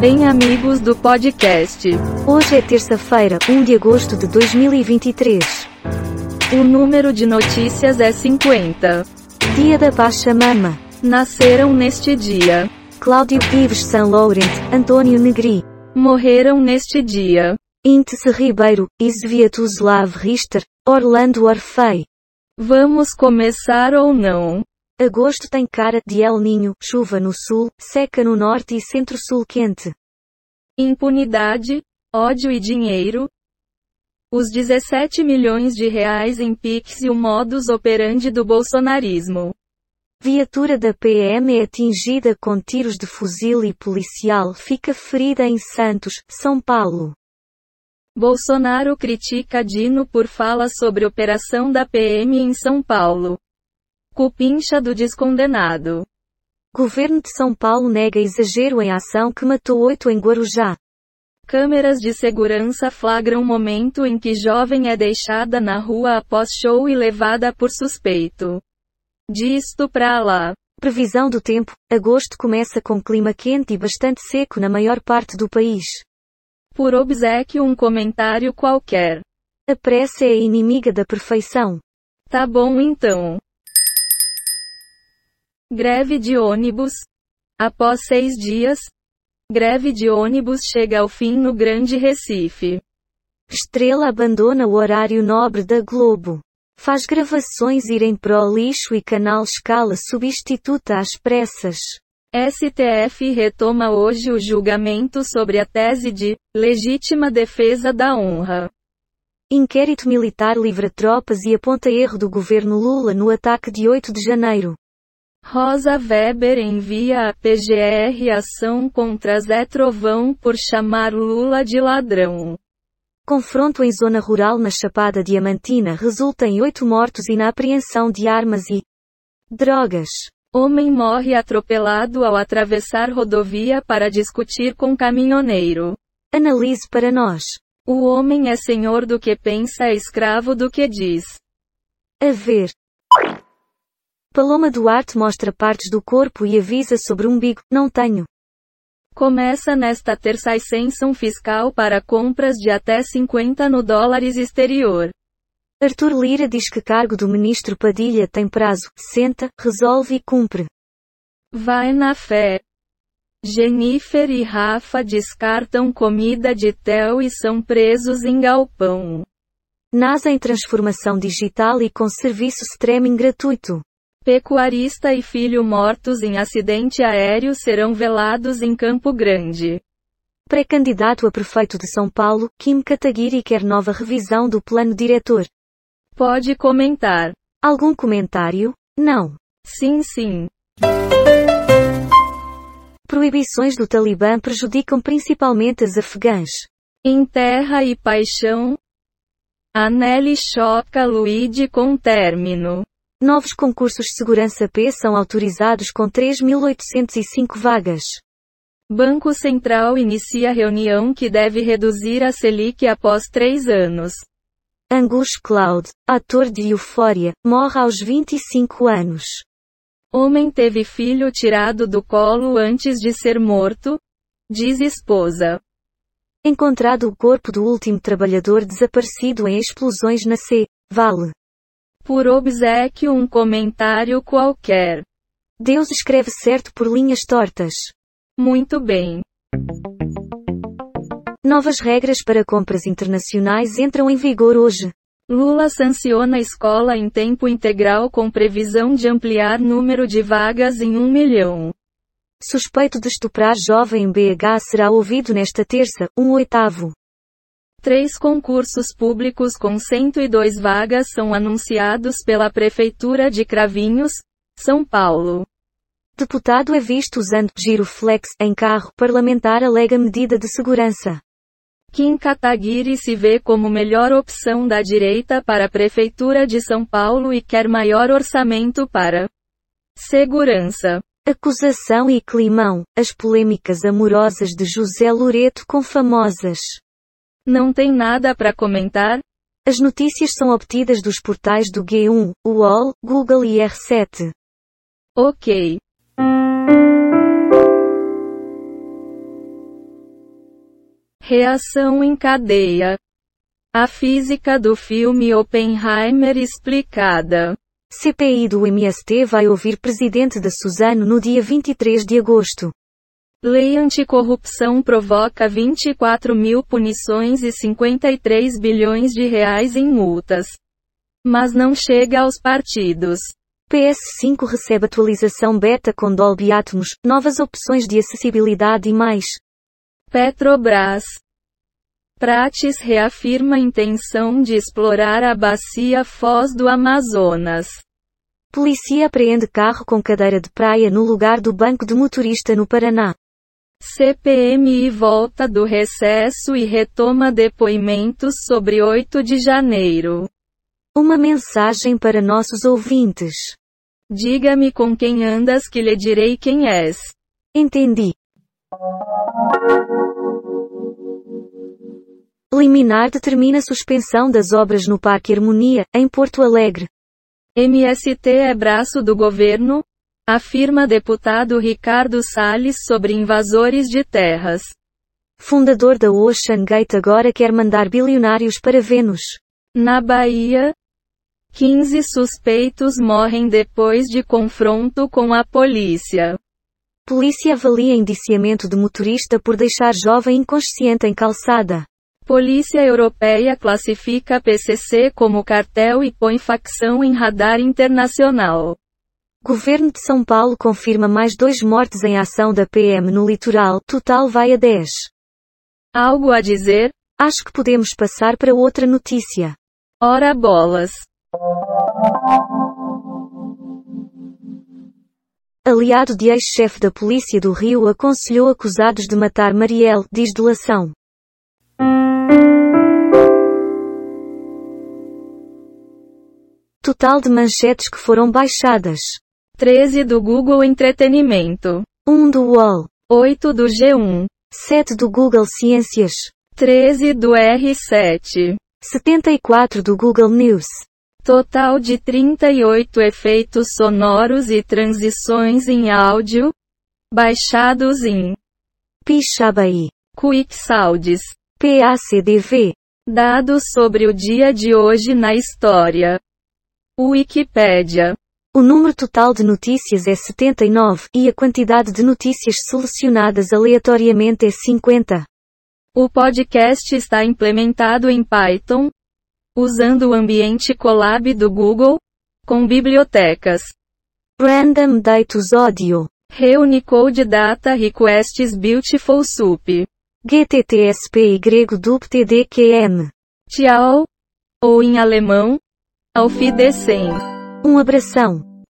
Bem, amigos do podcast, Hoje é terça-feira, 1 de agosto de 2023. o número de notícias é 50. Dia da Baixa Mama. Nasceram neste dia. Cláudio Ives São Laurent, Antônio Negri. Morreram neste dia. Índice Ribeiro, Isviatuslav Richter, Orlando Orfei. Vamos começar ou não? Agosto tem cara de El Ninho, chuva no sul, seca no norte e centro-sul quente. Impunidade, ódio e dinheiro. Os 17 milhões de reais em Pix e o modus operandi do bolsonarismo. Viatura da PM é atingida com tiros de fuzil e policial fica ferida em Santos, São Paulo. Bolsonaro critica Dino por fala sobre operação da PM em São Paulo. Cupincha do descondenado. Governo de São Paulo nega exagero em ação que matou oito em Guarujá. Câmeras de segurança flagram momento em que jovem é deixada na rua após show e levada por suspeito. Disto pra lá. Previsão do tempo: agosto começa com clima quente e bastante seco na maior parte do país. Por obsequio um comentário qualquer. A pressa é inimiga da perfeição. Tá bom então. Greve de ônibus. Após seis dias, greve de ônibus chega ao fim no Grande Recife. Estrela abandona o horário nobre da Globo. Faz gravações irem pro lixo e canal escala substituta às pressas. STF retoma hoje o julgamento sobre a tese de legítima defesa da honra. Inquérito militar livra tropas e aponta erro do governo Lula no ataque de 8 de janeiro. Rosa Weber envia a PGR ação contra Zé Trovão por chamar Lula de ladrão. Confronto em zona rural na Chapada Diamantina resulta em oito mortos e na apreensão de armas e drogas. Homem morre atropelado ao atravessar rodovia para discutir com caminhoneiro. Analise para nós. O homem é senhor do que pensa, é escravo do que diz. A ver. Paloma Duarte mostra partes do corpo e avisa sobre o umbigo. Não tenho. Começa nesta terça a isenção fiscal para compras de até 50 no dólares exterior. Arthur Lira diz que cargo do ministro Padilha tem prazo. Senta, resolve e cumpre. Vai na fé. Jennifer e Rafa descartam comida de Theo e são presos em galpão. NASA em transformação digital e com serviço streaming gratuito. Pecuarista e filho mortos em acidente aéreo serão velados em Campo Grande. Pré-candidato a prefeito de São Paulo, Kim Kataguiri quer nova revisão do plano diretor. Pode comentar. Algum comentário? Não. Sim, sim. Proibições do Talibã prejudicam principalmente as afegãs. Em Terra e Paixão. Anelli choca Luigi com término. Novos concursos de segurança P são autorizados com 3.805 vagas. Banco Central inicia reunião que deve reduzir a Selic após três anos. Angus Cloud, ator de Euphoria, morre aos 25 anos. Homem teve filho tirado do colo antes de ser morto? Diz esposa. Encontrado o corpo do último trabalhador desaparecido em explosões na C. Vale. Por obsequio um comentário qualquer. Deus escreve certo por linhas tortas. Muito bem. Novas regras para compras internacionais entram em vigor hoje. Lula sanciona escola em tempo integral com previsão de ampliar número de vagas em um milhão. Suspeito de estuprar jovem em BH será ouvido nesta terça, um oitavo. Três concursos públicos com 102 vagas são anunciados pela Prefeitura de Cravinhos, São Paulo. Deputado é visto usando giroflex em carro parlamentar alega medida de segurança. Kim Kataguiri se vê como melhor opção da direita para a Prefeitura de São Paulo e quer maior orçamento para segurança. Acusação e climão, as polêmicas amorosas de José Loreto com famosas. Não tem nada para comentar? As notícias são obtidas dos portais do G1, UOL, Google e R7. Ok. Reação em cadeia. A física do filme Oppenheimer explicada. CPI do MST vai ouvir presidente da Suzano no dia 23 de agosto. Lei anticorrupção provoca 24 mil punições e 53 bilhões de reais em multas. Mas não chega aos partidos. PS5 recebe atualização beta com Dolby Atmos, novas opções de acessibilidade e mais. Petrobras. Prates reafirma a intenção de explorar a bacia Foz do Amazonas. Polícia apreende carro com cadeira de praia no lugar do banco de motorista no Paraná. CPMI volta do recesso e retoma depoimentos sobre 8 de janeiro. Uma mensagem para nossos ouvintes. Diga-me com quem andas que lhe direi quem és. Entendi. Liminar determina suspensão das obras no Parque Harmonia, em Porto Alegre. MST é braço do governo? Afirma deputado Ricardo Salles sobre invasores de terras. Fundador da Ocean Gate agora quer mandar bilionários para Vênus. Na Bahia, 15 suspeitos morrem depois de confronto com a polícia. Polícia avalia indiciamento de motorista por deixar jovem inconsciente em calçada. Polícia Europeia classifica PCC como cartel e põe facção em radar internacional. Governo de São Paulo confirma mais dois mortes em ação da PM no litoral, total vai a 10. Algo a dizer? Acho que podemos passar para outra notícia. Ora bolas. Aliado de ex-chefe da Polícia do Rio aconselhou acusados de matar Marielle, diz delação. Total de manchetes que foram baixadas. 13 do Google Entretenimento. 1 do UOL. 8 do G1. 7 do Google Ciências. 13 do R7. 74 do Google News. Total de 38 efeitos sonoros e transições em áudio. Baixados em Pixabay. Quick Sounds. PACDV. Dados sobre o dia de hoje na história. Wikipédia. O número total de notícias é 79, e a quantidade de notícias selecionadas aleatoriamente é 50. O podcast está implementado em Python, usando o ambiente Colab do Google, com bibliotecas Random Datus Audio. Reunicode Data Requests Beautiful Soup. GTTSPY-DUPTDQM. Tchau. Ou em alemão, Auf Wiedersehen. Um abração.